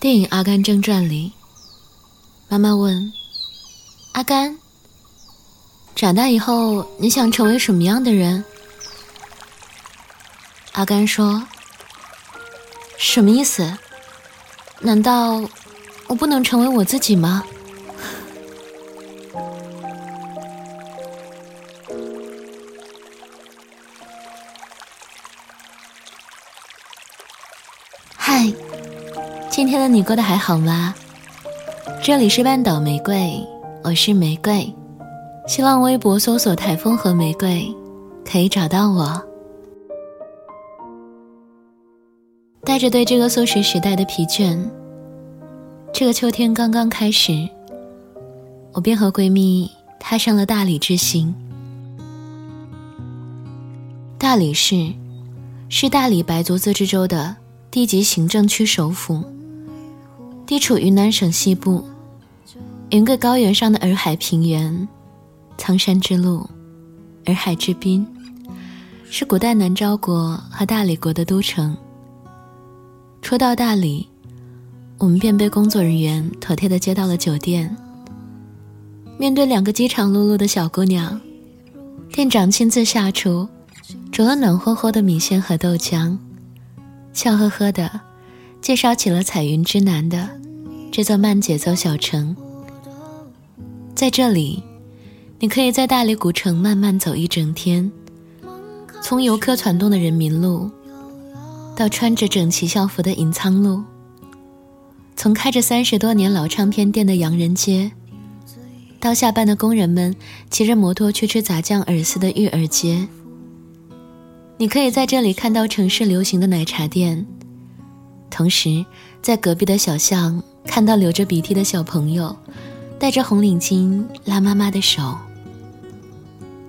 电影《阿甘正传》里，妈妈问阿甘：“长大以后你想成为什么样的人？”阿甘说：“什么意思？难道我不能成为我自己吗？”今天的你过得还好吗？这里是半岛玫瑰，我是玫瑰。新浪微博搜索“台风和玫瑰”，可以找到我。带着对这个素食时代的疲倦，这个秋天刚刚开始，我便和闺蜜踏上了大理之行。大理市是大理白族自治州的地级行政区首府。地处云南省西部，云贵高原上的洱海平原，苍山之路，洱海之滨，是古代南诏国和大理国的都城。初到大理，我们便被工作人员妥帖的接到了酒店。面对两个饥肠辘辘的小姑娘，店长亲自下厨，煮了暖和和的米线和豆浆，笑呵呵的介绍起了彩云之南的。这座慢节奏小城，在这里，你可以在大理古城慢慢走一整天，从游客攒动的人民路，到穿着整齐校服的银仓路，从开着三十多年老唱片店的洋人街，到下班的工人们骑着摩托去吃炸酱饵丝的玉儿街。你可以在这里看到城市流行的奶茶店，同时在隔壁的小巷。看到流着鼻涕的小朋友，戴着红领巾拉妈妈的手。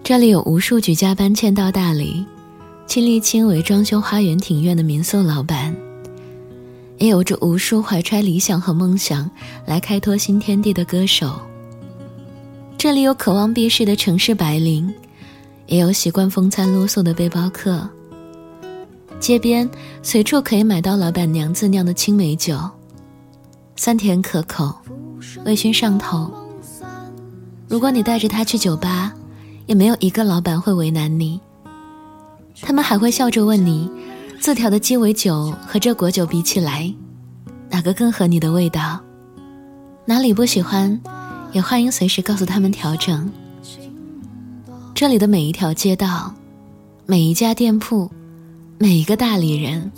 这里有无数举家搬迁到大理，亲力亲为装修花园庭院的民宿老板，也有着无数怀揣理想和梦想来开拓新天地的歌手。这里有渴望避世的城市白领，也有习惯风餐露宿的背包客。街边随处可以买到老板娘自酿的青梅酒。酸甜可口，微醺上头。如果你带着他去酒吧，也没有一个老板会为难你。他们还会笑着问你，自调的鸡尾酒和这果酒比起来，哪个更合你的味道？哪里不喜欢，也欢迎随时告诉他们调整。这里的每一条街道，每一家店铺，每一个大理人。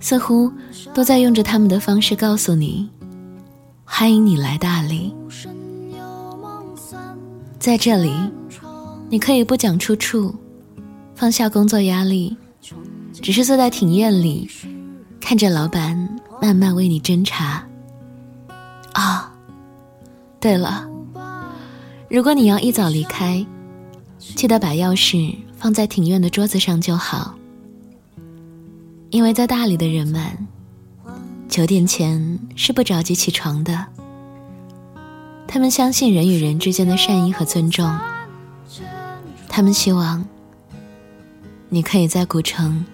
似乎都在用着他们的方式告诉你：“欢迎你来大理。”在这里，你可以不讲出处，放下工作压力，只是坐在庭院里，看着老板慢慢为你斟茶。啊，对了，如果你要一早离开，记得把钥匙放在庭院的桌子上就好。因为在大理的人们，九点前是不着急起床的。他们相信人与人之间的善意和尊重。他们希望你可以在古城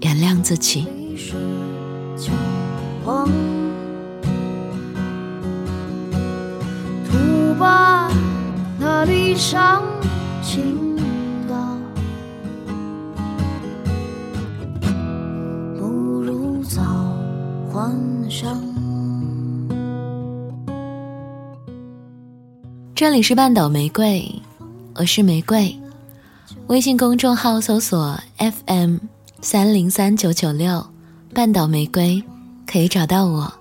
原谅自己。把那理想这里是半岛玫瑰，我是玫瑰。微信公众号搜索 FM 三零三九九六，半岛玫瑰可以找到我。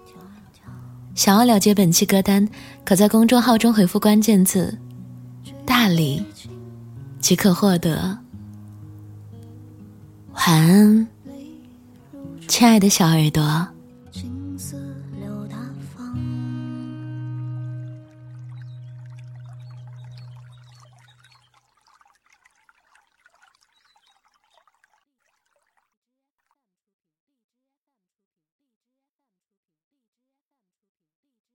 想要了解本期歌单，可在公众号中回复关键字“大理”即可获得。晚安，亲爱的小耳朵。